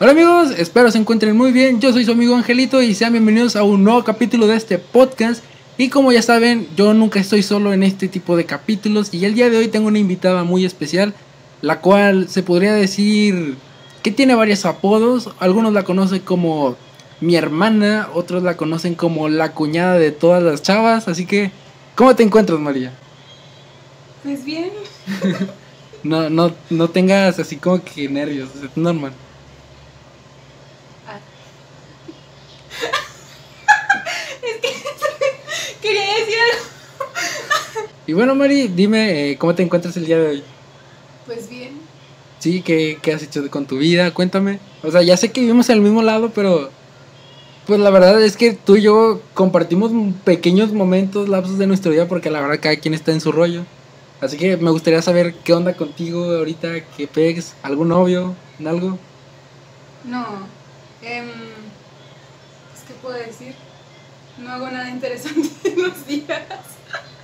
Hola amigos, espero se encuentren muy bien. Yo soy su amigo Angelito y sean bienvenidos a un nuevo capítulo de este podcast. Y como ya saben, yo nunca estoy solo en este tipo de capítulos y el día de hoy tengo una invitada muy especial, la cual se podría decir que tiene varios apodos. Algunos la conocen como mi hermana, otros la conocen como la cuñada de todas las chavas. Así que, ¿cómo te encuentras, María? Pues bien. No, no, no tengas así como que nervios, es normal. Ah. es que quería decir algo. Y bueno, Mari, dime, eh, ¿cómo te encuentras el día de hoy? Pues bien. Sí, ¿qué, ¿qué has hecho con tu vida? Cuéntame. O sea, ya sé que vivimos en el mismo lado, pero pues la verdad es que tú y yo compartimos pequeños momentos, lapsos de nuestra vida, porque la verdad cada quien está en su rollo. Así que me gustaría saber qué onda contigo ahorita, qué pegs, algún novio, algo. No. em, pues, ¿Qué puedo decir? No hago nada interesante en los días.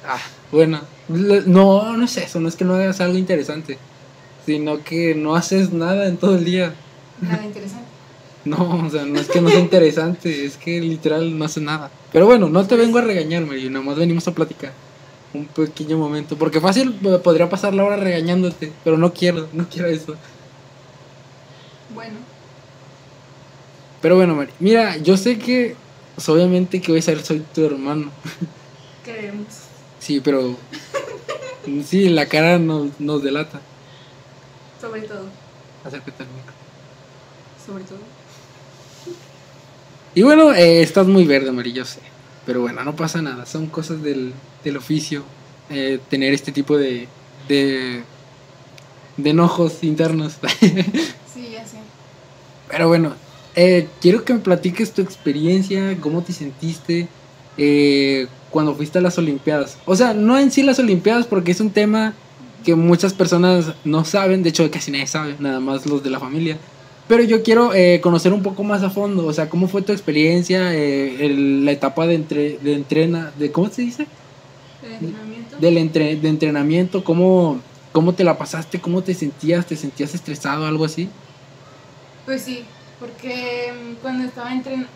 Ah, bueno, no, no es eso, no es que no hagas algo interesante, sino que no haces nada en todo el día. Nada interesante. No, o sea, no es que no sea interesante, es que literal no hace nada. Pero bueno, no te vengo a regañar, Mario, nada más venimos a platicar. Un pequeño momento, porque fácil eh, podría pasar la hora regañándote, pero no quiero, no quiero eso. Bueno, Pero bueno, Mari, mira, yo sé que, pues, obviamente que voy a ser, soy tu hermano. creemos. Sí, pero, sí, la cara nos, nos delata. Sobre todo. Acércate al micro. Sobre todo. Y bueno, eh, estás muy verde, Mari, yo sé. Pero bueno, no pasa nada, son cosas del, del oficio. eh, tener este tipo de, de, de enojos internos. Sí, ya sé. Pero bueno, eh, quiero que me platiques tu experiencia, cómo te sentiste eh, cuando fuiste a las Olimpiadas. O sea, no en sí las Olimpiadas, porque es un tema que muchas personas no saben, de hecho casi nadie sabe, nada más los de la familia. Pero yo quiero eh, conocer un poco más a fondo, o sea, cómo fue tu experiencia, eh, el- la etapa de, entre, de entrena, de ¿cómo se dice? Entrenamiento. Del entre, de entrenamiento, cómo, cómo te la pasaste, cómo te sentías, te sentías estresado, algo así. Pues sí, porque mm, cuando estaba entrenando...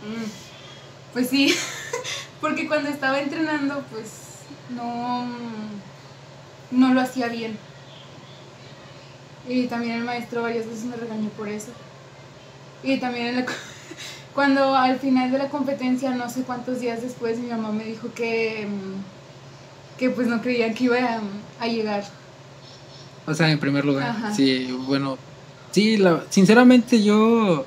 Pues sí, porque cuando estaba entrenando, pues no, mm, no lo hacía bien. Y también el maestro varias veces me regañó por eso. Y también en la co- cuando al final de la competencia, no sé cuántos días después, mi mamá me dijo que, mm, que pues no creían que iba a, a llegar. O sea, en primer lugar. Ajá. Sí, bueno. Sí, la- sinceramente yo.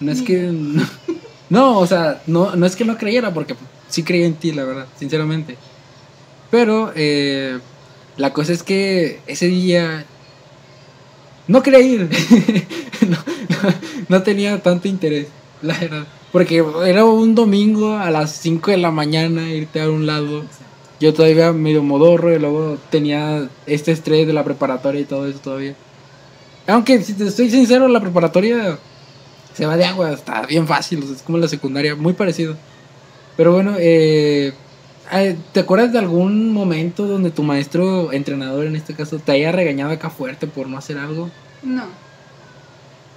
No es que. No, no, o sea, no, no es que no creyera, porque sí creía en ti, la verdad, sinceramente. Pero eh, la cosa es que ese día. No quería ir. no, no- no tenía tanto interés, la verdad. Porque era un domingo a las 5 de la mañana irte a un lado. Yo todavía medio modorro y luego tenía este estrés de la preparatoria y todo eso todavía. Aunque si te estoy sincero, la preparatoria se va de agua, está bien fácil, o sea, es como la secundaria, muy parecido. Pero bueno, eh, ¿te acuerdas de algún momento donde tu maestro, entrenador en este caso, te haya regañado acá fuerte por no hacer algo? No.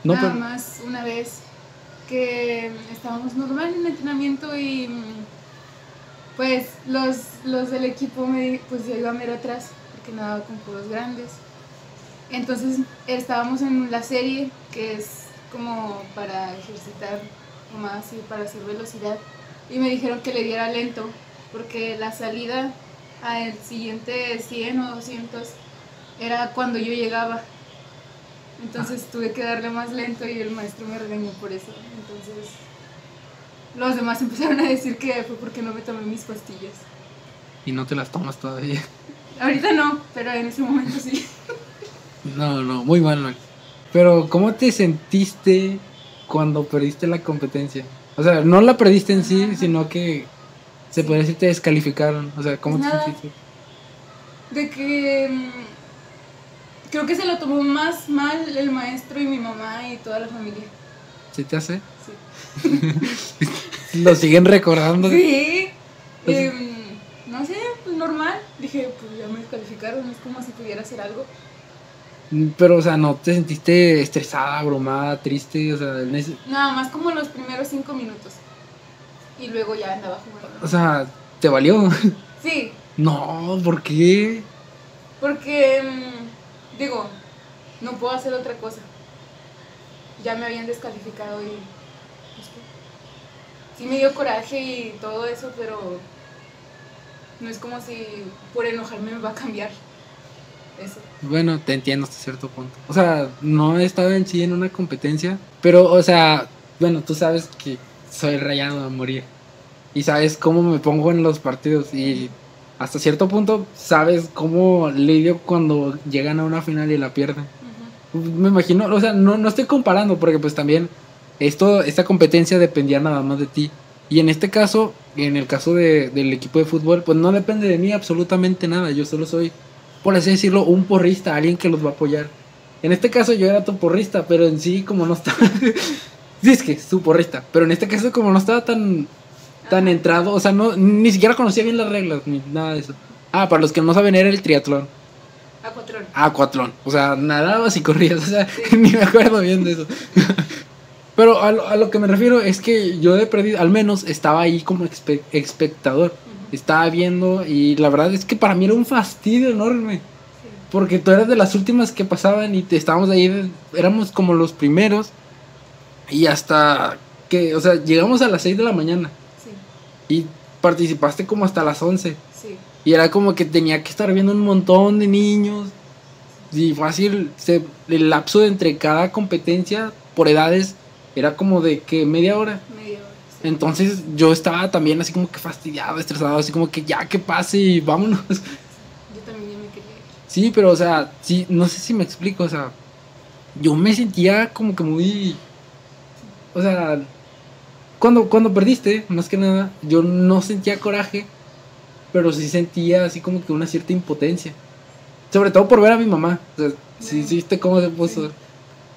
No, Nada pero- más una vez que estábamos normal en entrenamiento y mm, pues los, los del equipo me pues yo iba mero atrás porque nadaba con puros grandes. Entonces estábamos en la serie que es como para ejercitar más y para hacer velocidad y me dijeron que le diera lento porque la salida al siguiente 100 o 200 era cuando yo llegaba. Entonces tuve que darle más lento y el maestro me regañó por eso. Entonces los demás empezaron a decir que fue porque no me tomé mis pastillas. Y no te las tomas todavía. Ahorita no, pero en ese momento sí. No, no, muy mal. Pero, ¿cómo te sentiste cuando perdiste la competencia? O sea, no la perdiste en sí, sino que se podría decir te descalificaron. O sea, ¿cómo te sentiste? De que mm, creo que se lo tomó más mal el maestro y mi mamá y toda la familia. ¿Se te hace? Sí. Lo siguen recordando. Sí. Em, no sé, pues normal. Dije, pues ya me descalificaron, es como si pudiera hacer algo. Pero, o sea, ¿no te sentiste estresada, abrumada, triste? O sea, ese- Nada más como los primeros cinco minutos. Y luego ya andaba jugando. o sea, ¿te valió? Sí, no, ¿por qué? porque, mm, digo, no puedo hacer otra cosa. Ya me habían descalificado y... Sí me dio coraje y todo eso, pero no es como si por enojarme me va a cambiar eso. Bueno, te entiendo hasta cierto punto. O sea, no he estado en sí en una competencia, pero, o sea, bueno, tú sabes que soy rayado a morir. Y sabes cómo me pongo en los partidos y hasta cierto punto sabes cómo lidio cuando llegan a una final y la pierden. Me imagino, o sea, no, no estoy comparando porque pues también esto, esta competencia dependía nada más de ti. Y en este caso, en el caso de- del equipo de fútbol, pues no depende de mí absolutamente nada. Yo solo soy, por así decirlo, un porrista, alguien que los va a apoyar. En este caso yo era tu porrista, pero en sí como no estaba... sí, es que su porrista, pero en este caso como no estaba tan, tan entrado, o sea, no, ni siquiera conocía bien las reglas, ni nada de eso. Ah, para los que no saben, era el triatlón. Acuatrón. Aquatlón. O sea, nadabas y corrías. O sea, ni me acuerdo bien de eso. Pero a lo, a lo que me refiero es que yo de perdido, al menos estaba ahí como espectador. Estaba viendo y la verdad es que para mí era un fastidio enorme. Sí. Porque tú eras de las últimas que pasaban y te estábamos ahí, éramos como los primeros. Y hasta que, o sea, llegamos a las 6 de la mañana Sí, y participaste como hasta las 11. sí. Y era como que tenía que estar viendo un montón de niños. Y fácil, se, el lapso de entre cada competencia por edades era como de que media hora. Media. Entonces yo estaba también así como que fastidiado, estresado, así como que ya que pase y vámonos. Yo también ya me quería ir. Sí, pero o sea, sí, no sé si me explico, o sea, yo me sentía como que muy... O sea, cuando, cuando perdiste, más que nada, yo no sentía coraje, pero sí sentía así como que una cierta impotencia. Sobre todo por ver a mi mamá. O sea, sí, sí, cómo se puso. Sí.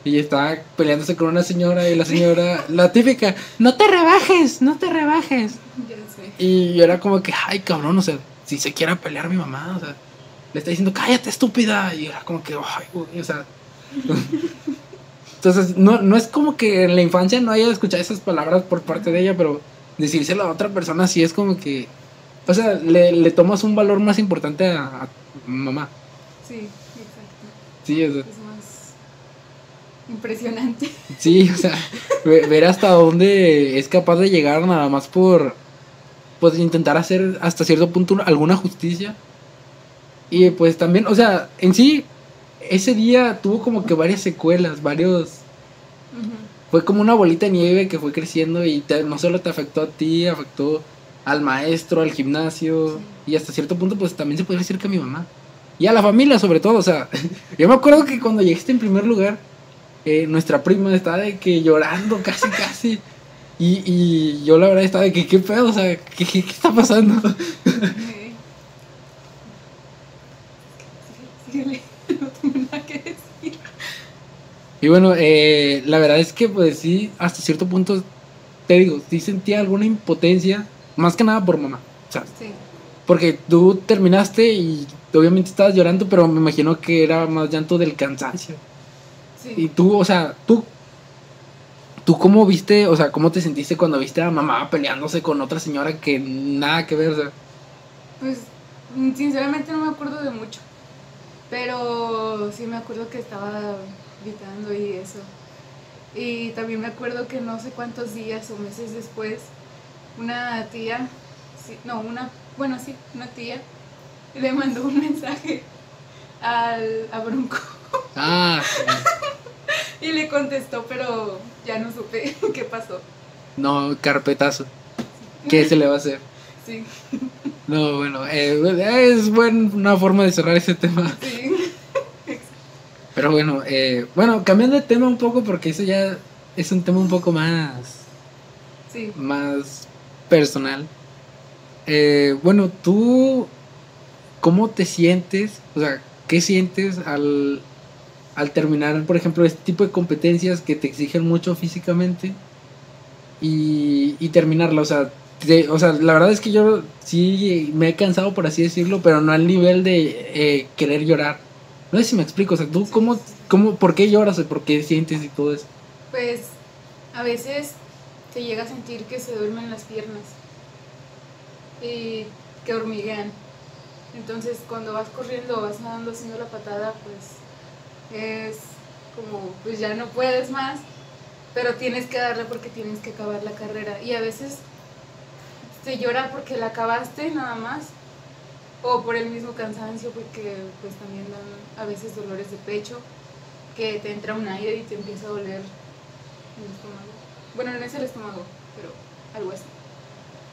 Y estaba peleándose con una señora y la señora, la típica, no te rebajes, no te rebajes. Ya sé. Y yo era como que, ay, cabrón, o sea, si se quiere pelear mi mamá, o sea, le está diciendo, cállate, estúpida. Y era como que, ay, güey, o sea. Entonces, no, no es como que en la infancia no haya escuchado esas palabras por parte de ella, pero decírselo a otra persona sí es como que, o sea, le, le tomas un valor más importante a, a mamá. Sí, exacto. Sí, o sea, impresionante. sí, o sea, ve- ver hasta dónde es capaz de llegar nada más por, pues, intentar hacer hasta cierto punto alguna justicia. Y pues también, o sea, en sí, ese día tuvo como que varias secuelas, varios... Fue como una bolita de nieve que fue creciendo y te- no solo te afectó a ti, afectó al maestro, al gimnasio y hasta cierto punto pues también se podría decir que a mi mamá. Y a la familia sobre todo, o sea, yo me acuerdo que cuando llegaste en primer lugar, eh, nuestra prima estaba de que llorando casi, casi. Y, y yo la verdad estaba de que, ¿qué pedo? O sea, ¿qué, qué, qué está pasando? Síguele, no tengo nada que decir. Y bueno, eh, la verdad es que pues sí, hasta cierto punto, te digo, sí sentía alguna impotencia, más que nada por mamá. O sea, Sí, porque tú terminaste y obviamente estabas llorando, pero me imagino que era más llanto del cansancio. Y tú, o sea, tú, tú cómo viste, o sea, cómo te sentiste cuando viste a mamá peleándose con otra señora que nada que ver, o sea, Pues mm, sinceramente no me acuerdo de mucho. Pero sí me acuerdo que estaba gritando y eso. Y también me acuerdo que no sé cuántos días o meses después, una tía, sí, no, una, bueno, sí, una tía, le mandó un mensaje al, a Bronco ah, y le contestó, pero ya no supe qué pasó. no, carpetazo. ¿Qué se le va a hacer? Sí, No, bueno, eh, es buena forma de cerrar ese tema. sí. Pero bueno, eh, bueno, cambiando de tema un poco porque eso ya es un tema un poco más, Sí. más personal. Eh, bueno, tú, ¿cómo te sientes? O sea, ¿qué sientes al, al terminar, por ejemplo, este tipo de competencias que te exigen mucho físicamente y, y terminarla? O sea, te- o sea, la verdad es que yo sí me he cansado, por así decirlo, pero no al nivel de eh, querer llorar. No sé si me explico, o sea, tú, ¿cómo, cómo, por qué lloras por qué sientes y todo eso? Pues a veces se llega a sentir que se duermen las piernas y que hormiguean. Entonces cuando vas corriendo, vas nadando haciendo la patada, pues es como, pues ya no puedes más, pero tienes que darle porque tienes que acabar la carrera. Y a veces se llora porque la acabaste nada más, o por el mismo cansancio, porque pues también dan a veces dolores de pecho, que te entra un aire y te empieza a doler el estómago. Bueno, no es el estómago, pero algo así.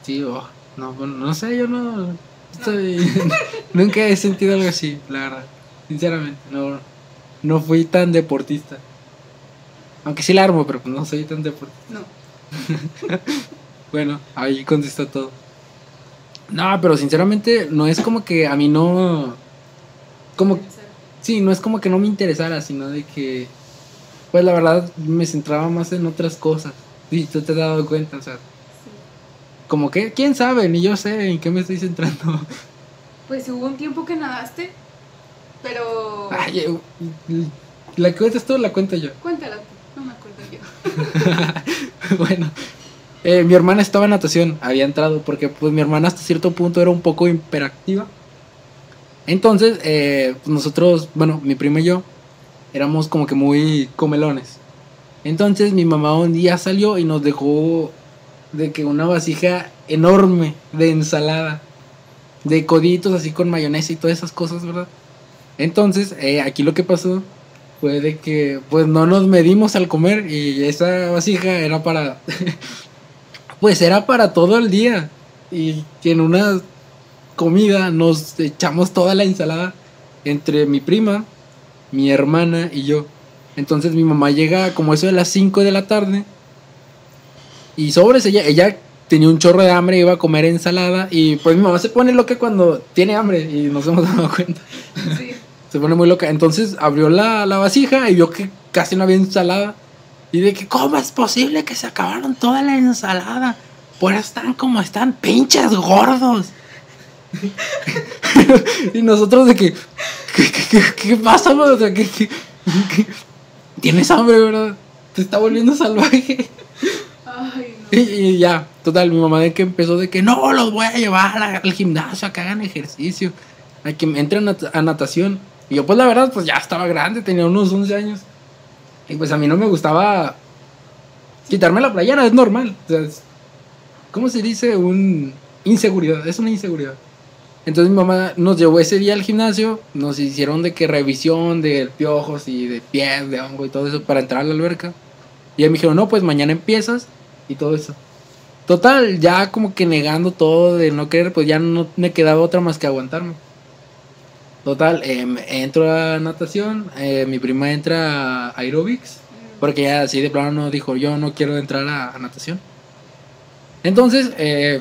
Sí, oh, no, no sé, yo no estoy... nunca he sentido algo así, la verdad. Sinceramente, no, no fui tan deportista. Aunque sí la armo, pero pues no soy tan deportista. No. Bueno, ahí contestó todo. No, pero sinceramente no es como que a mí no... Como... Sí, no es como que no me interesara, sino de que... Pues la verdad me centraba más en otras cosas. Y tú te has dado cuenta, o sea... Sí. Como que, quién sabe, ni yo sé en qué me estoy centrando. Pues hubo un tiempo que nadaste, pero... Ay, eh, la cuentas tú o la cuento yo. Cuéntala tú, no me acuerdo yo. bueno, eh, mi hermana estaba en natación, había entrado, porque pues mi hermana hasta cierto punto era un poco hiperactiva. Entonces, eh, pues, nosotros, bueno, mi prima y yo, éramos como que muy comelones. Entonces mi mamá un día salió y nos dejó de que una vasija enorme de ensalada, de coditos así con mayonesa y todas esas cosas, ¿verdad? Entonces, eh, aquí lo que pasó fue de que pues no nos medimos al comer y esa vasija era para pues era para todo el día y en una comida nos echamos toda la ensalada entre mi prima, mi hermana y yo. Entonces mi mamá llega como eso de las 5 de la tarde y sobres ella ella tenía un chorro de hambre, iba a comer ensalada y pues mi mamá se pone loca cuando tiene hambre y nos hemos dado cuenta. Sí. Se pone muy loca. Entonces abrió la, la vasija y vio que casi no había ensalada. Y de que, ¿cómo es posible que se acabaron toda la ensalada? Pues están como están, pinches gordos. y nosotros de que, ¿qué, qué, qué- qué pasa? O sea, ¿qué, qué- qué- Tienes hambre, ¿verdad? Te está volviendo salvaje. Ay, Y, no. y ya, total, mi mamá de que empezó de que no, los voy a llevar al gimnasio a que hagan ejercicio, a que entren a natación. Y yo, pues la verdad, pues ya estaba grande, tenía unos 11 años. Y pues a mí no me gustaba quitarme la playera, es normal. O sea, es- ¿cómo se dice? Un inseguridad, es una inseguridad. Entonces mi mamá nos llevó ese día al gimnasio, nos hicieron de que revisión de piojos y de pies, de hongo y todo eso para entrar a la alberca. Y ella me dijeron, no, pues mañana empiezas y todo eso. Total, ya como que negando todo de no querer, pues ya no me quedaba otra más que aguantarme. Total, em, entro a natación, eh, mi prima entra a aerobics, porque ya así de plano no dijo, yo no quiero entrar a, a natación. Entonces, eh,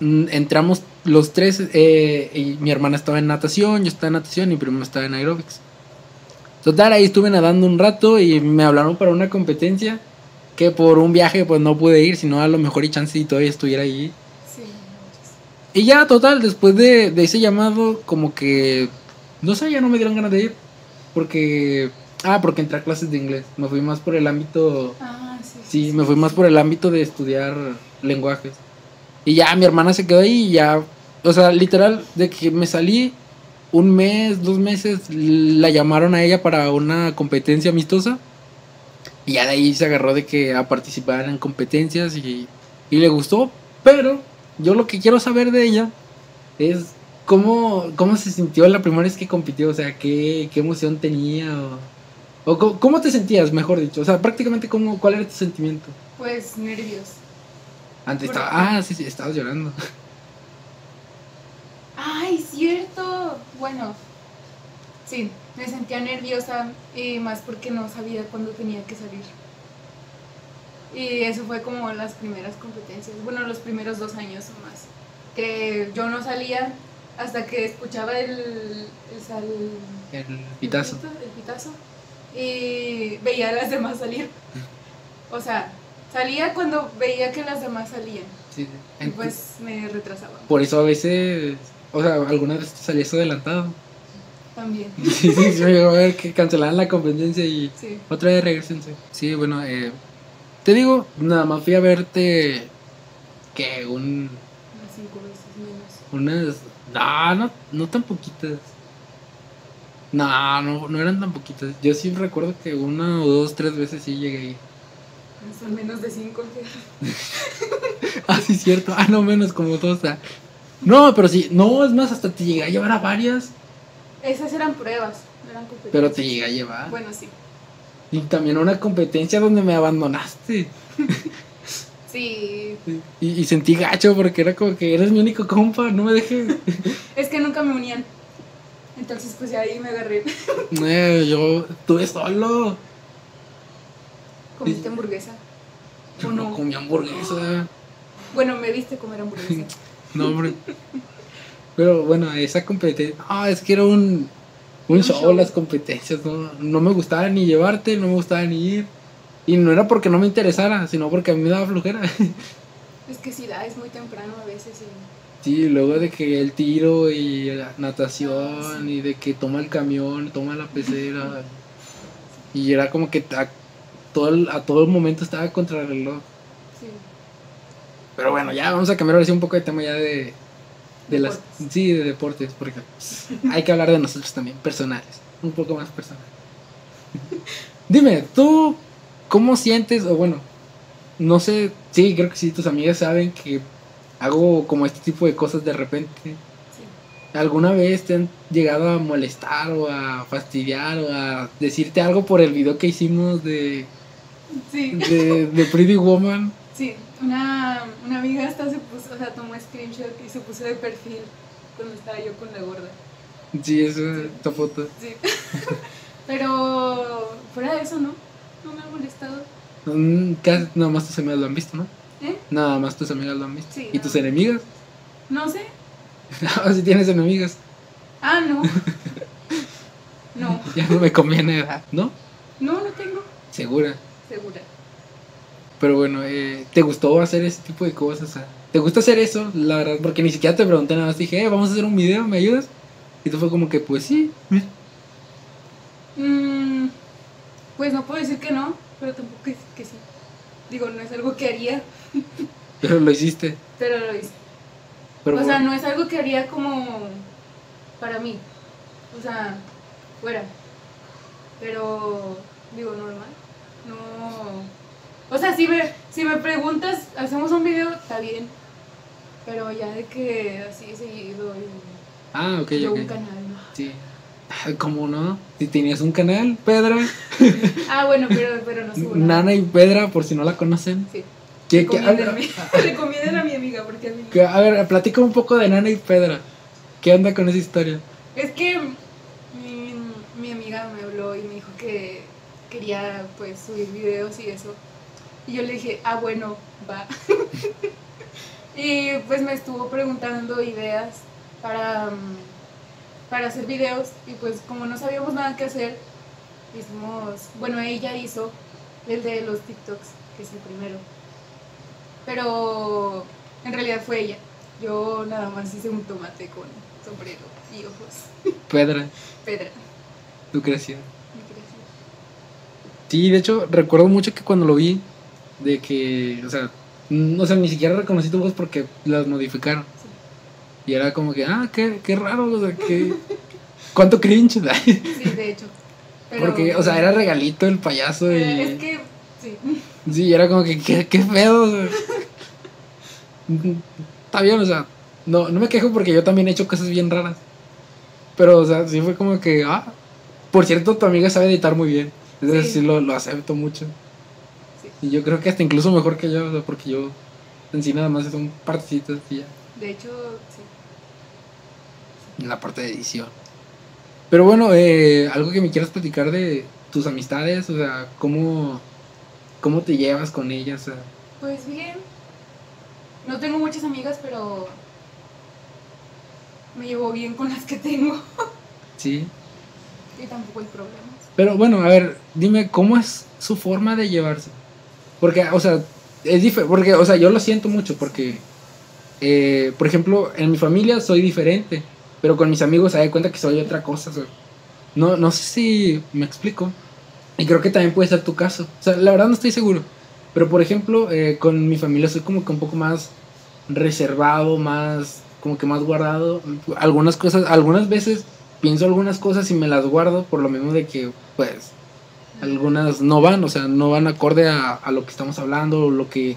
entramos los tres, eh, y mi hermana estaba en natación, yo estaba en natación y mi prima estaba en aerobics. Total, ahí estuve nadando un rato y me hablaron para una competencia que por un viaje pues no pude ir, sino a lo mejor y chance y todavía estuviera ahí. Sí, Y ya, total, después de, de ese llamado, como que, no sé, ya no me dieron ganas de ir. Porque, ah, porque entré a clases de inglés. Me fui más por el ámbito, Ah, sí. sí, me fui más por el ámbito de estudiar lenguajes. Y ya mi hermana se quedó ahí y ya, o sea, literal, de que me salí un mes, dos meses, la llamaron a ella para una competencia amistosa. Y ya de ahí se agarró de que a participar en competencias y, y le gustó. Pero yo lo que quiero saber de ella es cómo, cómo se sintió la primera vez que compitió. O sea, qué, qué emoción tenía. O, o cómo, cómo te sentías, mejor dicho. O sea, prácticamente cómo, cuál era tu sentimiento. Pues nervios. Antes ¿Por estaba, ah, sí, sí, estabas llorando. ¡Ay, cierto! Bueno, sí, me sentía nerviosa y más porque no sabía cuándo tenía que salir. Y eso fue como las primeras competencias, bueno, los primeros dos años o más. Que yo no salía hasta que escuchaba el, el, sal- El el pitazo. pito, el pitazo, y veía a las demás salir. O sea, salía cuando veía que las demás salían. Sí, sí. Y pues me retrasaba. Por eso a veces, o sea, algunas veces salías adelantado. También. Sí, sí, sí, a ver que cancelaron la competencia y Sí. otra vez regresense. Sí, bueno, eh, te digo, nada más fui a verte que un Unas cinco veces menos. unas no, no, no tan poquitas. No, no, no eran tan poquitas. Yo sí recuerdo que una o dos, tres veces sí llegué ahí. Son menos de cinco. Ah, sí, cierto. Ah, no, menos como dos. ah. No, pero sí, no, es más, hasta te llegué a llevar a varias, Esas eran pruebas, no eran competencias. pero te llegué a llevar. Bueno, sí. Y también una competencia donde me abandonaste. Sí. Y, y sentí gacho porque era como que eres mi único compa, no me dejes. Es que nunca me unían. Entonces, pues ahí me agarré. Eh, yo estuve solo. Comiste hamburguesa. Yo ¿O no no? comí hamburguesa. Bueno, me viste comer hamburguesa. No, hombre. Pero bueno, esa competencia. Ah, es que era un, un Un show, show. las competencias. No, no me gustaba ni llevarte, no me gustaba ni ir. Y no era porque no me interesara, sino porque a mí me daba flojera. Es que sí da, es muy temprano a veces. y- Sí, luego de que el tiro y la natación Ah, sí. y de que toma el camión, toma la pecera. y era como que a todo, el, a todo el momento estaba contra el reloj. Sí. Pero bueno, ya vamos a cambiar ahora sí un poco de tema ya de, de las... Sí, de deportes, porque hay que hablar de nosotros también, personales, un poco más personales. Dime, ¿tú cómo sientes, o bueno, no sé, sí, creo que sí, tus amigas saben que hago como este tipo de cosas de repente. Sí. ¿Alguna vez te han llegado a molestar o a fastidiar o a decirte algo por el video que hicimos de, Sí. de, de Pretty Woman? Sí, una, una amiga hasta se puso, o sea, tomó screenshot y se puso de perfil cuando estaba yo con la gorda. Sí, esa, esta foto. Sí. Pero fuera de eso, ¿no? No me ha molestado. Mm, Casi, nada más tus amigas lo han visto, ¿no? ¿Eh? Nada más tus amigas lo han visto. Sí, ¿Y tus enemigas? No sé. Ah, si tienes enemigas. Ah, no. No. Ya no me conviene. ¿no? No, no tengo. Segura. Segura. Pero bueno, eh, ¿te gustó hacer ese tipo de cosas? ¿Te gusta hacer eso? La verdad, porque ni siquiera te pregunté nada más. Dije, eh, vamos a hacer un video, ¿me ayudas? Y tú fue como que, pues sí. Mm, pues no puedo decir que no, pero tampoco que, que sí. Digo, no es algo que haría, Pero lo hiciste. pero lo hice. Pero o sea, no es algo que haría como para mí. O sea, fuera. Pero, digo, normal. No. O sea, si me, si me preguntas, hacemos un video, está bien. Pero ya de que así seguido y Ah, ok, yo un canal, ¿no? Sí. Ay, ¿Cómo no? Si tenías un canal, Pedra. Ah, bueno, pero, pero no subo nada. Nana y Pedra, por si no la conocen. Sí. ¿Qué, qué- a, ver, a mi amiga porque a mí. que- a ver, platica un poco de Nana y Pedra. ¿Qué onda con esa historia? Es que mi, mi amiga me habló y me dijo que quería pues subir videos y eso. Y yo le dije, ah, bueno, va. y pues me estuvo preguntando ideas para, mm, para hacer videos y pues como no sabíamos nada que hacer, hicimos, bueno, ella hizo el de los TikToks, que es el primero. Pero en realidad fue ella. Yo nada más hice un tomate con sombrero y ojos. Pedra, Pedra. tu creación. mi creación. Sí, de hecho, recuerdo mucho que cuando lo vi, de que, o sea, mm, o sea, ni siquiera reconocí tu voz porque las modificaron. Y era como que, ah, qué, qué raro, o sea, que... ¿Cuánto cringe? Sí, de hecho. Pero- porque, o sea, era regalito el payaso y... Eh, Es que, sí. Sí, era como que, qué, qué feo. o sea. Está bien, o sea, no, no me quejo porque yo también he hecho cosas bien raras. Pero, o sea, sí fue como que, ah, por cierto, tu amiga sabe editar muy bien. Entonces sí, Sí. lo, lo acepto mucho. Sí. Y yo creo que hasta incluso mejor que yo, o sea, porque yo en sí nada más son partecitas y ya, De hecho, sí. En la parte de edición. Pero bueno, eh, algo que me quieras platicar de tus amistades, o sea, cómo, cómo te llevas con ellas, o sea, Pues bien. No tengo muchas amigas, pero me llevo bien con las que tengo. sí. Y tampoco hay problemas. Pero bueno, a ver, dime, ¿cómo es su forma de llevarse? Porque, o sea, es diferente, porque, o sea, yo lo siento mucho porque, eh, por ejemplo, en mi familia soy diferente, pero con mis amigos se da cuenta que soy otra cosa. sea, No, no sé si me explico. Y creo que también puede ser tu caso. O sea, la verdad no estoy seguro. Pero por ejemplo, eh, con mi familia soy como que un poco más reservado, más como que más guardado. Algunas cosas, algunas veces pienso algunas cosas y me las guardo por lo mismo de que pues algunas no van, o sea, no van acorde a, a lo que estamos hablando, o lo que...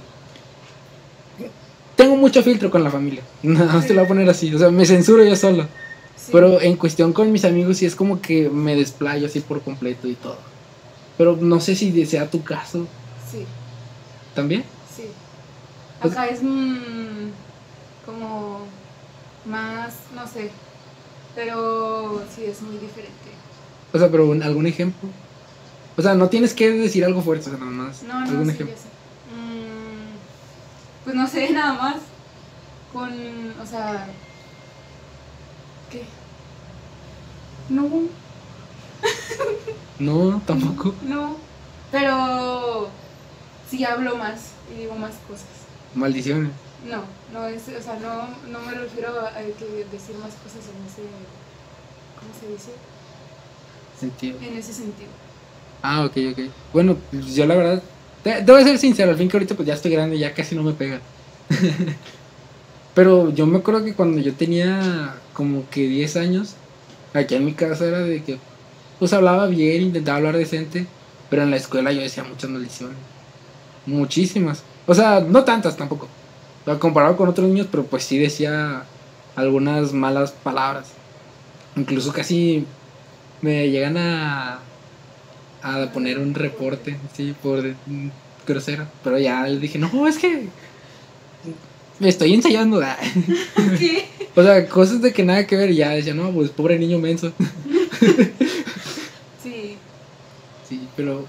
Tengo mucho filtro con la familia, no, te lo voy a poner así, o sea, me censuro yo solo. Sí. Pero en cuestión con mis amigos sí es como que me desplayo así por completo y todo. Pero no sé si sea tu caso Sí, también. sí. Acá es mm, como más, no sé, pero sí es muy diferente. O sea, pero algún ejemplo. O sea, no tienes que decir algo fuerte, o sea, nada más. No, no, algún sí, ejemplo. sé. Pues no sé, nada más. Con, o sea, ¿qué? No, No, tampoco. no, pero sí hablo más y digo más cosas. Maldiciones. No, no es, o sea, no, no me refiero a a que decir más cosas en ese, ¿cómo se dice? Sentido. En ese sentido. Ah, ok, ok. Bueno, pues yo la verdad. Te, ser sincero, al fin que ahorita pues ya estoy grande ya casi no me pega. Pero yo me acuerdo que cuando yo tenía como que 10 años, aquí en mi casa era de que pues hablaba bien, intentaba hablar decente, pero en la escuela yo decía muchas maldiciones. Muchísimas. O sea, no tantas tampoco. Comparado con otros niños, pero pues sí decía algunas malas palabras. Incluso casi me llegan a a poner un reporte, sí, por mm, grosero. Pero ya les dije, no, es que me estoy ensayando. ah". ¿Qué? o sea, cosas de que nada que ver. Y ya decía, no, pues pobre niño menso. Sí, Sí, pero.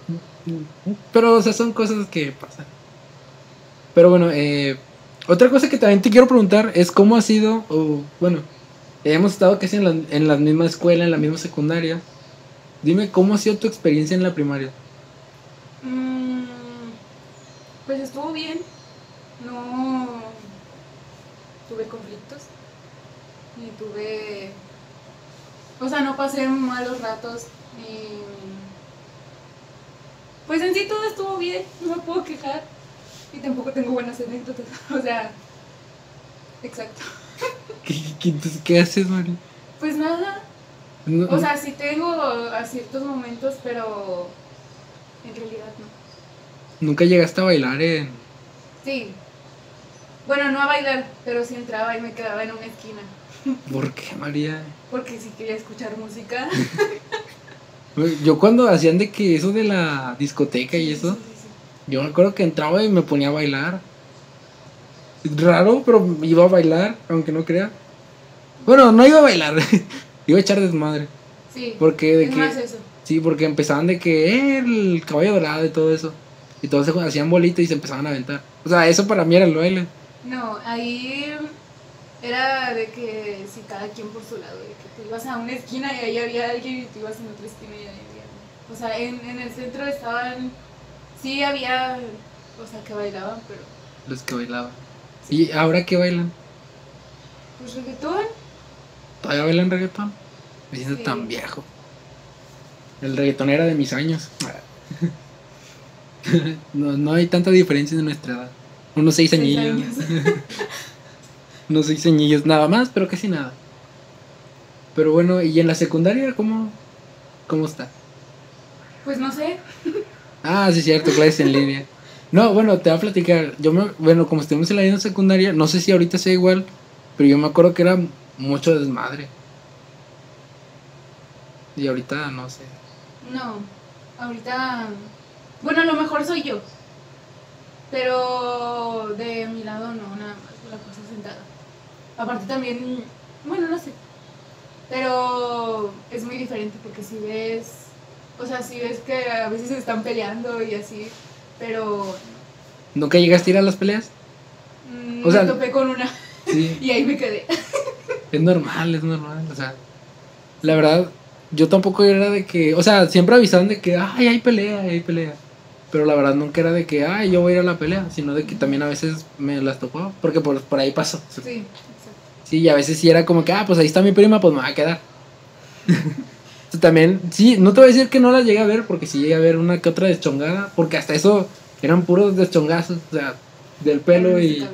Pero, o sea, son cosas que pasan. Pero bueno, eh, otra cosa que también te quiero preguntar es cómo ha sido, o bueno, hemos estado casi en la, en la misma escuela, en la misma secundaria. Dime cómo ha sido tu experiencia en la primaria. Mm, pues estuvo bien. No tuve conflictos. Ni tuve. O sea, no pasé malos ratos. Ni. Pues en sí todo estuvo bien. No me puedo quejar. Y tampoco tengo buenas anécdotas. O sea. Exacto. ¿Qué, qué, entonces, ¿qué haces, Mari? Pues nada. No- O sea, sí tengo a ciertos momentos, pero. En realidad no. Nunca llegaste a bailar en. Sí. Bueno, no a bailar, pero sí entraba y me quedaba en una esquina. ¿Por qué, María? Porque sí quería escuchar música. Yo cuando hacían de que eso de la discoteca y eso, sí, sí, yo me acuerdo que entraba y me ponía a bailar. Raro, pero iba a bailar, aunque no crea. Bueno, no iba a bailar, iba a echar desmadre. Sí. Porque de es que. más eso. Sí, porque empezaban de que eh, el caballo dorado y todo eso. Y todos se hacían bolitas y se empezaban a aventar. O sea, eso para mí era el baile. No, ahí era de que si cada quien por su lado, de que tú ibas a una esquina y ahí había alguien y tú ibas en otra esquina y ahí había alguien. O sea, en, en el centro estaban, sí había, o sea, que bailaban, pero Los que bailaban. ¿Y ahora qué bailan? pues reggaetón, ¿Todavía bailan reggaetón? Me siento Sí. tan viejo. El reggaetón era de mis años. no, no hay tanta diferencia de nuestra edad. Unos seis Seis añillos. Unos seis añillos, nada más, pero casi nada. Pero bueno, ¿y en la secundaria cómo, cómo está? pues no sé, Ah, sí, cierto, clases en línea. No, bueno, te voy a platicar. Yo me, bueno, como estuvimos en la misma secundaria, no sé si ahorita sea igual, pero yo me acuerdo que era mucho desmadre. Y ahorita no sé. no, ahorita, bueno, a lo mejor soy yo, pero de mi lado no, nada más, la cosa sentada. Aparte también, bueno, no sé, pero es muy diferente porque si ves, o sea, si ves que a veces se están peleando y así, pero ¿Nunca llegaste a ir a las peleas? mm, O sea- me topé con una Sí. y ahí me quedé. Es normal, es normal. O sea, la verdad, yo tampoco era de que. O sea, siempre avisaban de que, ay, hay pelea, hay pelea. Pero la verdad nunca era de que, ay, yo voy a ir a la pelea, sino de que también a veces me las tocó, porque por, por ahí pasó. Sí, exacto. Sí, y a veces sí era como que, ah, pues ahí está mi prima, pues me va a quedar. También, sí, no te voy a decir que no la llegué a ver, porque sí llegué a ver una que otra deschongada, porque hasta eso eran puros deschongazos, o sea, del pelo y,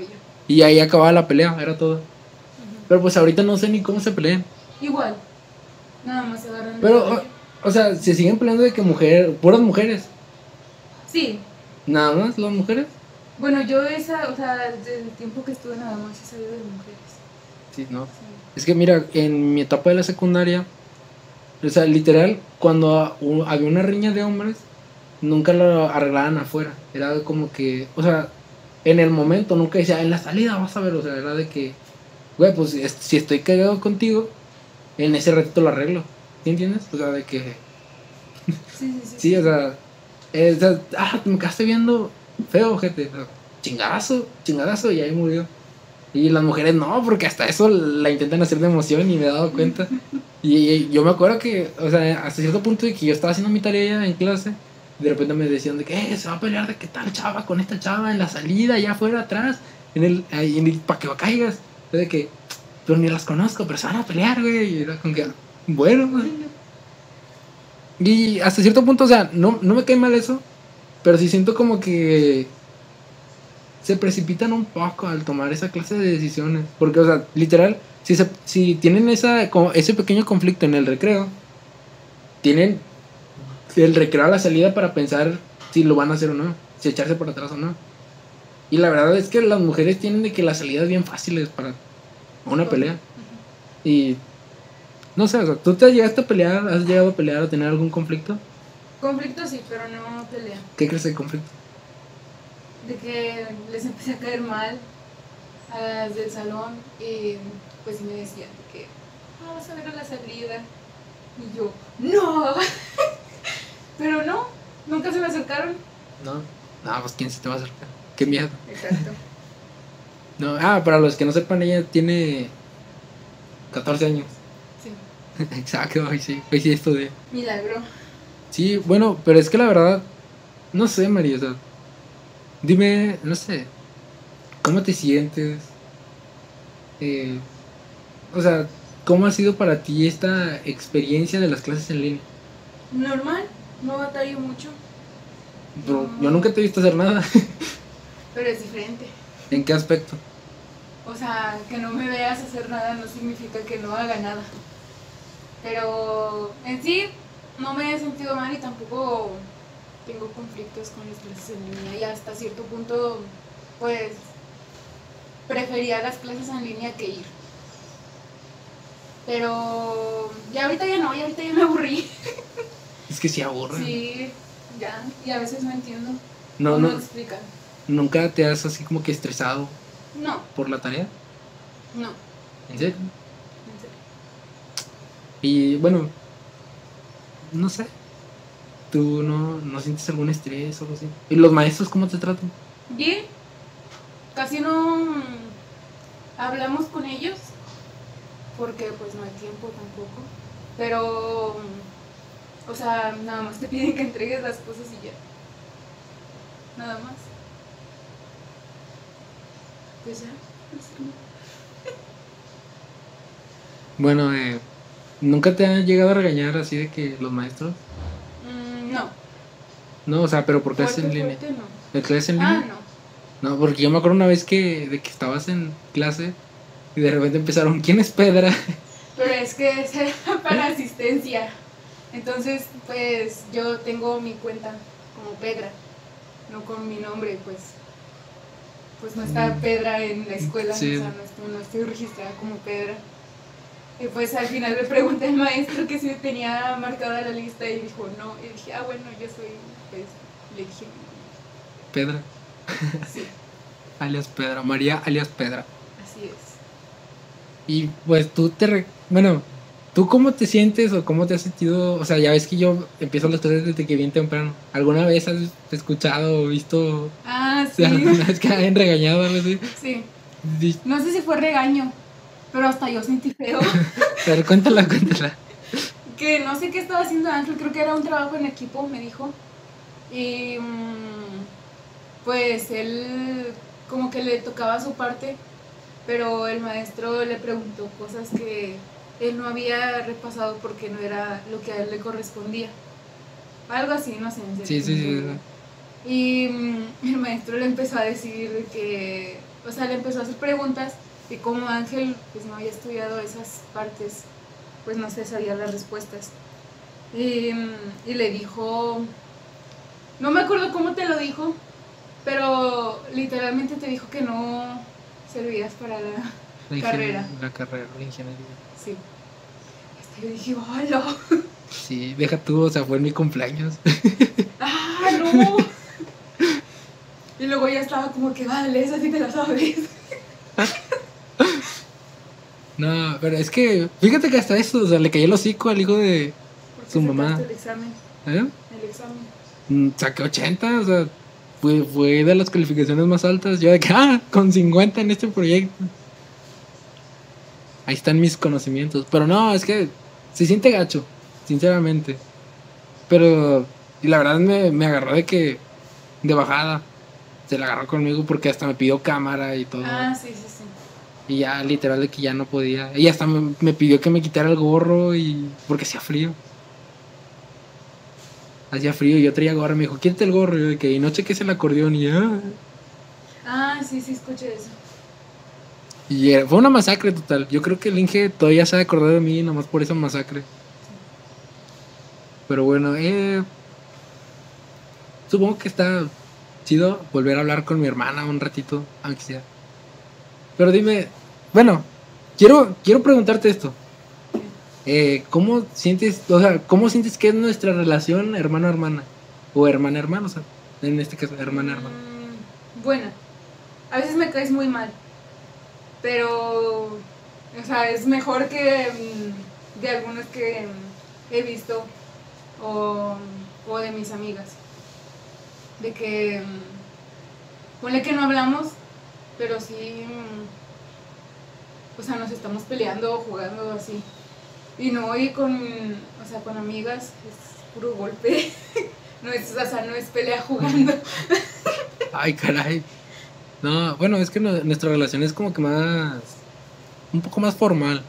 y ahí acababa la pelea, era todo. Pero pues ahorita no sé ni cómo se pelean. Igual. Nada más se agarran el Pero, o, o sea, se siguen peleando de que mujer, puras mujeres. Sí. Nada más, las mujeres. Bueno, yo esa, o sea, desde el tiempo que estuve nada más he sabido de mujeres. Sí, no. Sí. Es que mira, en mi etapa de la secundaria, o sea, literal, cuando había una riña de hombres, nunca lo arreglaban afuera. Era como que, o sea, en el momento nunca decía, en la salida vas a ver, o sea, era de que, güey, pues es- si estoy cagado contigo, en ese ratito lo arreglo. ¿Sí entiendes? O sea, de que, Sí, sí, sí. sí, o sea, eh, o sea, ah, me quedaste viendo feo, gente. O sea, chingadazo, chingadazo, y ahí murió. Y las mujeres no, porque hasta eso la intentan hacer de emoción y me he dado cuenta. Y, y yo me acuerdo que, o sea, hasta cierto punto de que yo estaba haciendo mi tarea en clase, de repente me decían de que "Eh, se va a pelear de qué tal chava con esta chava en la salida, allá afuera atrás, en el, en el para que caigas. De que, pero ni las conozco, pero se van a pelear, güey. Y era como que, bueno. Y hasta cierto punto, o sea, no, no me cae mal eso, pero sí siento como que se precipitan un poco al tomar esa clase de decisiones. Porque, o sea, literal, si, si tienen esa, como ese pequeño conflicto en el recreo, tienen el recreo a la salida para pensar si lo van a hacer o no, si echarse por atrás o no. Y la verdad es que las mujeres tienen de que las salidas bien fáciles para una pelea. Y no sé, o sea, ¿tú te llegaste a pelear? ¿Has llegado a pelear o tener algún conflicto? Conflicto sí, pero no pelea. ¿Qué crees de conflicto? De que les empecé a caer mal a las del salón y pues me decían de que "Ah, vas a ver a la salida. Y yo, no. pero no, nunca se me acercaron. No. No, pues quién se te va a acercar. Qué miedo. Exacto. No, ah, para los que no sepan, ella tiene 14 años. Sí. Exacto, hoy sí, hoy sí estudié. Milagro. Sí, bueno, pero es que la verdad, no sé, María, o sea, dime, no sé, ¿cómo te sientes? Eh, o sea, ¿cómo ha sido para ti esta experiencia de las clases en línea? Normal, no batallo mucho, Bro, yo nunca te he visto hacer nada. pero es diferente. ¿En qué aspecto? O sea, que no me veas hacer nada no significa que no haga nada. Pero en sí no me he sentido mal y tampoco tengo conflictos con las clases en línea y hasta cierto punto pues prefería las clases en línea que ir. Pero ya ahorita ya no, ya ahorita ya me aburrí. Es que sí aburre. Sí, ya, y a veces no entiendo. No, cómo no, explican. ¿Nunca te has así como que estresado No, por la tarea? no, ¿En serio? en serio. Y bueno, no sé. ¿Tú no, no sientes algún estrés o algo así? ¿Y los maestros cómo te tratan? Bien, casi no hablamos con ellos porque pues no hay tiempo tampoco. Pero, o sea, nada más te piden que entregues las cosas y ya. Nada más. Pues ya. Bueno, eh, ¿nunca te han llegado a regañar así de que los maestros? Mm, no. No, o sea, pero por clases en línea. fuerte, no. ¿En clases en Ah, línea? no. no. porque yo me acuerdo una vez que, de que estabas en clase y de repente empezaron, ¿quién es Pedra? Pero es que es para asistencia. Entonces, pues yo tengo mi cuenta como Pedra, no con mi nombre, pues. Pues no está. Pedra en la escuela, Sí. o sea, no estoy, no estoy registrada como Pedra. Y pues al final le pregunté al maestro que si tenía marcada la lista y dijo no. Y dije, ah, bueno, yo soy, pues, le dije, Pedra, sí, alias Pedra, María alias Pedra. así es. Y pues tú te... re- Bueno, ¿tú cómo te sientes o cómo te has sentido? O sea, ya ves que yo empiezo las clases desde que bien temprano. ¿Alguna vez has escuchado o visto Ah, sí, alguna vez que hayan regañado o algo así? sí. Di- No sé si fue regaño, pero hasta yo sentí feo. Ver, cuéntala, cuéntala. que no sé qué estaba haciendo Ángel, creo que era un trabajo en equipo, me dijo. Y mm, pues él como que le tocaba su parte, pero el maestro le preguntó cosas que él no había repasado porque no era lo que a él le correspondía. Algo así, no sé. Sí, sí, sí. serio. Y mm, el maestro le empezó a decir de que, o sea, le empezó a hacer preguntas y como Ángel pues no había estudiado esas partes, pues no se sabía las respuestas. Y, mm, y le dijo, no me acuerdo cómo te lo dijo, pero literalmente te dijo que no servías para la... La Carrera. La carrera, la ingeniería. Sí. Hasta yo dije, ¡hola! Sí, deja tú, o sea, fue en mi cumpleaños. ¡Ah, no! y luego ya estaba como que, vale, esa sí te la sabes. No, pero es que, fíjate que hasta eso, o sea, le cayó el hocico al hijo de. ¿Por qué Su mamá. El examen. ¿Eh? El examen. Mm, Saqué 80, o sea, fue, fue de las calificaciones más altas. Yo de que, ah, con 50 en este proyecto. Ahí están mis conocimientos. Pero no, es que se siente gacho, sinceramente. Pero, y la verdad me, me agarró de que, de bajada. Se la agarró conmigo porque hasta me pidió cámara y todo. Ah, sí, sí, sí. Y ya, literal, de que ya no podía. Y hasta me, me pidió que me quitara el gorro y. porque hacía frío. Hacía frío y yo traía gorro. Me dijo, quítate el gorro. Y yo de que, y no cheques el acordeón. Y ya. Ah, sí, sí, escuché eso. Y fue una masacre total. Yo creo que el Inge todavía se ha de acordar de mí, nomás por esa masacre. Pero bueno, eh. Supongo que está chido volver a hablar con mi hermana un ratito, aunque sea. Pero dime, bueno, quiero, quiero preguntarte esto. Eh, ¿Cómo sientes, o sea, cómo sientes que es nuestra relación hermano-hermana? O hermana-hermano, o sea, en este caso, hermana-hermana. Mm, bueno, a veces me caes muy mal. Pero, o sea, es mejor que mm, de algunas que he visto o, o de mis amigas. De que, mm, ponle que no hablamos, pero sí, mm, o sea, nos estamos peleando o jugando así. Y no, y con, o sea, con amigas es puro golpe. No es, o sea, no es pelea jugando. Ay, caray. No, bueno, es que no- nuestra relación es como que más. Un poco más formal.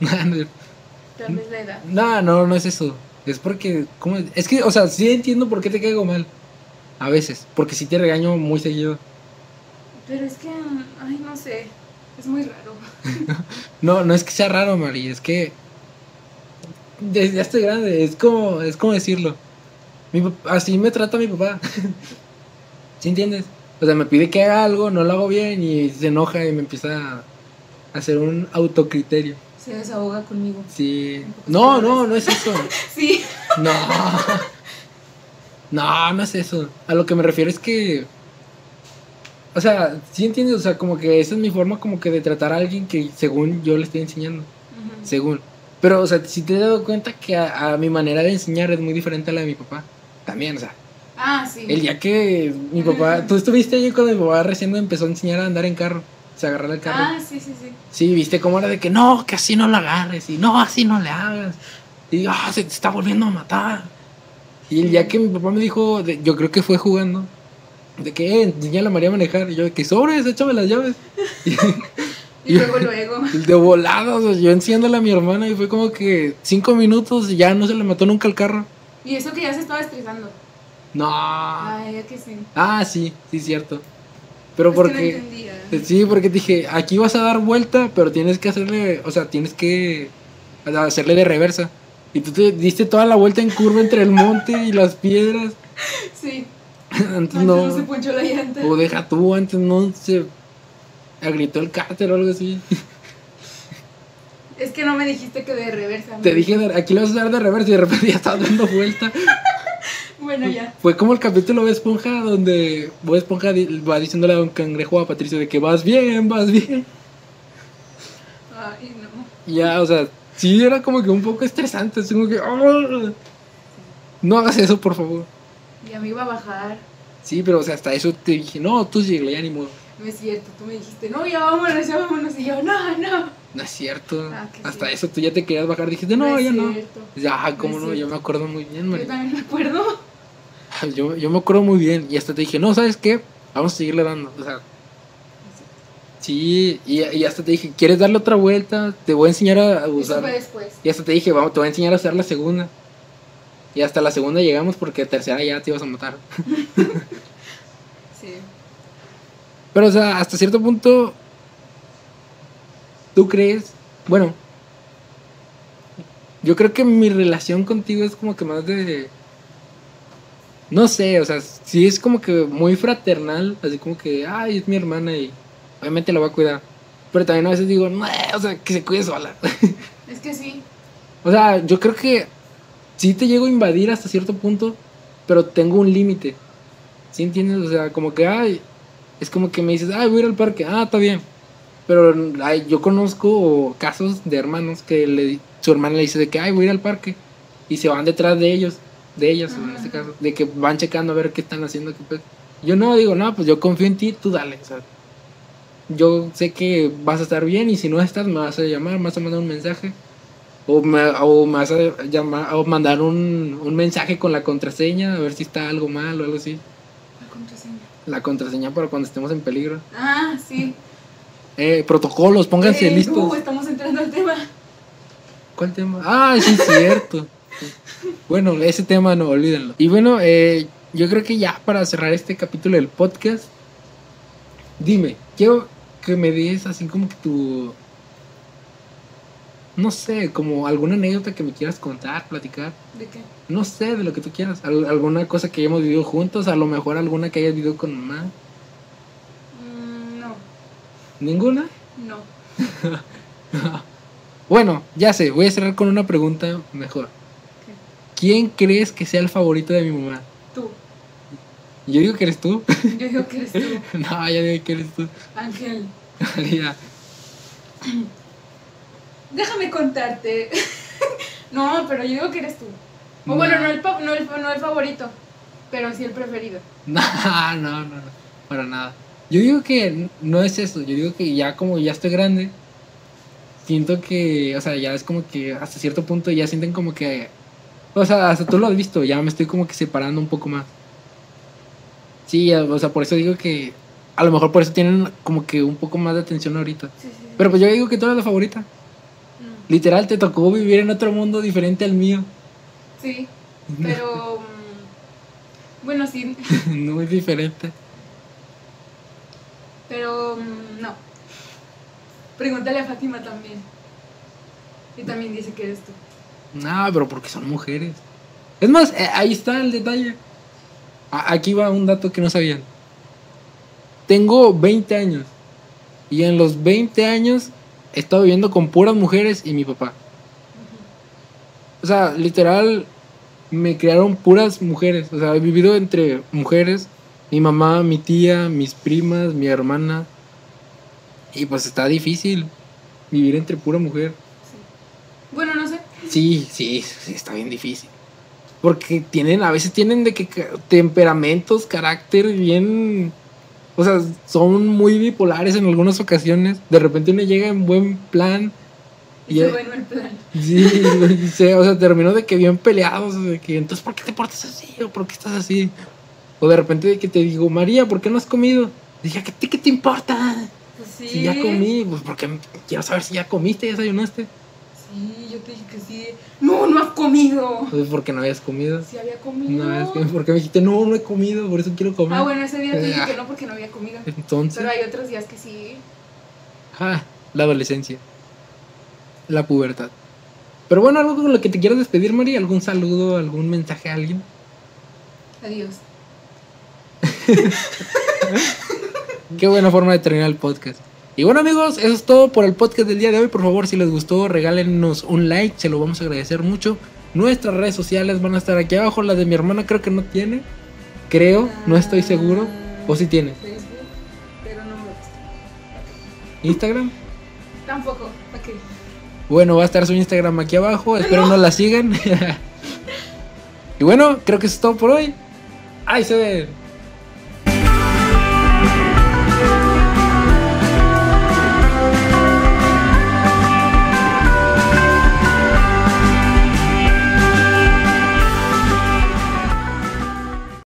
Tal vez la edad. no, no, no es eso. Es porque. ¿cómo? es? Es que, o sea, sí entiendo por qué te caigo mal. A veces. Porque sí te regaño muy seguido. Pero es que, ay, no sé. Es muy raro. No, no es que sea raro, Mari. Es que. Desde ya estoy grande. Es como, es como decirlo. Mi así me trata mi papá. ¿Sí entiendes? O sea, me pide que haga algo, no lo hago bien y se enoja y me empieza a hacer un autocriterio. Se desahoga conmigo. Sí. No, no, no es eso. Sí. No. No, no es eso. A lo que me refiero es que. O sea, sí entiendes, o sea, como que esa es mi forma como que de tratar a alguien que según yo le estoy enseñando. Según. Pero, o sea, si te he dado cuenta que a, a mi manera de enseñar es muy diferente a la de mi papá. También, o sea, Ah, sí. el día que mi papá. Tú estuviste ahí cuando mi papá recién me empezó a enseñar a andar en carro. Se agarrar el carro. Ah, sí, sí, sí. Sí, viste cómo era de que no, que así no lo agarres y no, así no le hagas. Y ah, se te está volviendo a matar. Y el día que mi papá me dijo, de- yo creo que fue jugando, de que eh, enseñale a María a manejar. Y yo de que sobres, échame las llaves. Y luego, luego. De volado, o sea, yo enciéndole a mi hermana y fue como que cinco minutos y ya no se le mató nunca el carro. Y eso que ya se estaba estresando. No. Ay, sí. Ah, sí, sí, cierto. Pero Es que no porque. entendía. Sí, porque dije, aquí vas a dar vuelta, pero tienes que hacerle, o sea, tienes que hacerle de reversa. Y tú te diste toda la vuelta en curva entre el monte y las piedras. Sí. Antes Antes no. no se ponchó la llanta. O deja tú, antes no se agrietó el cárter o algo así. Es que no me dijiste que de reversa. Te dije, de- aquí le vas a dar de reversa y de repente ya estabas dando vuelta. Bueno, ya. Fue como el capítulo de Esponja donde Bob Esponja va diciéndole a un cangrejo a Patricio de que vas bien, vas bien. Ay, no. Y ya, o sea, sí era como que un poco estresante, así como que... "Ah". No hagas eso, por favor. Ya me iba a bajar. Sí, pero o sea, hasta eso te dije, no, tú ni modo. No es cierto. Tú me dijiste, no, ya vámonos, ya vámonos. Y yo, no, no. No es cierto. Ah, hasta sí. eso tú ya te querías bajar, dijiste, no, es ya no. Ya, cómo No no, es yo me acuerdo muy bien, Yo Mari. también me acuerdo. Yo, yo me acuerdo muy bien. Y hasta te dije, no, ¿sabes qué? Vamos a seguirle dando. O sea, Sí, y, y hasta te dije, ¿quieres darle otra vuelta? Te voy a enseñar a usar. después. Y hasta te dije, vamos, te voy a enseñar a usar la segunda. Y hasta la segunda llegamos porque tercera ya te ibas a matar. Sí. Pero, o sea, hasta cierto punto, ¿tú crees? Bueno, yo creo que mi relación contigo es como que más de... No sé, o sea, sí es como que muy fraternal, así como que, ay, es mi hermana y obviamente la voy a cuidar. Pero también a veces digo, no, o sea, que se cuide sola. Es que sí. O sea, yo creo que sí te llego a invadir hasta cierto punto, pero tengo un límite. ¿Sí entiendes? O sea, como que, ay, es como que me dices, ay, voy a ir al parque, ah, está bien. Pero ay, yo conozco casos de hermanos que le, su hermana le dice de que, ay, voy a ir al parque. Y se van detrás de ellos, de ellas en Ajá. este caso, de que van checando a ver qué están haciendo. qué pe- Yo no digo, no, pues yo confío en ti, tú dale. O sea, yo sé que vas a estar bien y si no estás, me vas a llamar, me vas a mandar un mensaje. O me, o me vas a llamar, o mandar un, un mensaje con la contraseña, a ver si está algo mal o algo así. La contraseña. La contraseña para cuando estemos en peligro. Ah, sí. Eh, protocolos, pónganse Eh, listos. no, estamos entrando al tema. ¿Cuál tema? Ah, sí, es cierto. bueno, ese tema no, olvídenlo. Y bueno, eh, yo creo que ya para cerrar este capítulo del podcast, dime, quiero que me des así como que tu. No sé, como alguna anécdota que me quieras contar, platicar. ¿De qué? No sé, de lo que tú quieras. Al- alguna cosa que hayamos vivido juntos, a lo mejor alguna que hayas vivido con mamá. Mm, no, ¿Ninguna? no. Bueno, ya sé, voy a cerrar con una pregunta mejor. ¿Quién crees que sea el favorito de mi mamá? Tú. Yo digo que eres tú. Yo digo que eres tú. no, yo digo que eres tú. Ángel. Déjame contarte. no, pero yo digo que eres tú. O No. bueno, no el, no, el, no el favorito, pero sí el preferido. No, no, no, no, para nada. Yo digo que no es eso, yo digo que ya como ya estoy grande, siento que, o sea, ya es como que hasta cierto punto ya sienten como que, o sea, hasta tú lo has visto, ya me estoy como que separando un poco más. Sí, o sea, por eso digo que a lo mejor por eso tienen como que un poco más de atención ahorita. Sí, sí. sí. Pero pues yo digo que tú eres la favorita. Mm, Literal, te tocó vivir en otro mundo diferente al mío. Sí, pero. mm, bueno, sí, Muy diferente. pero mm, no. Pregúntale a Fátima también. Y también dice que eres tú. No, pero porque son mujeres. Es más, eh, ahí está el detalle. Aquí va un dato que no sabían. Tengo 20 años. Y en los 20 años he estado viviendo con puras mujeres y mi papá. O sea, literal, me crearon puras mujeres. O sea, he vivido entre mujeres. Mi mamá, mi tía, mis primas, mi hermana. Y pues está difícil vivir entre pura mujer. Sí. Bueno, no sé. Sí, sí, sí, está bien difícil. Porque tienen, a veces tienen de que temperamentos, carácter bien. O sea, son muy bipolares en algunas ocasiones. De repente uno llega en buen plan. Y bueno el plan. sí, se- o sea, terminó de que bien peleados. De que, entonces, ¿por qué te portas así? ¿O por qué estás así? O de repente de que te digo, María, ¿por qué no has comido? Dije, ¿qué te, qué te importa? Pues sí. Si ya comí, pues porque quiero saber si ya comiste, ya desayunaste. Sí, yo te dije que sí. No, no has comido. Pues porque no habías comido. Sí había comido. No, es que porque me dijiste, no, no he comido, por eso quiero comer. Ah, bueno, ese día te dije Ah. que no porque no había comido. Entonces, Pero hay otros días que sí. ah, la adolescencia, la pubertad. Pero bueno, algo con lo que te quieras despedir, María, algún saludo, algún mensaje a alguien. Adiós. Qué buena forma de terminar el podcast. Y bueno amigos, eso es todo por el podcast del día de hoy. Por favor, si les gustó, regálenos un like, se lo vamos a agradecer mucho. Nuestras redes sociales van a estar aquí abajo. La de mi hermana creo que no tiene. Creo, no estoy seguro. O si tiene. Facebook, pero no me. Instagram. Tampoco, ¿para qué? Bueno, va a estar su Instagram aquí abajo. Espero no la sigan. y bueno, creo que eso es todo por hoy. ¡Ay, se ven!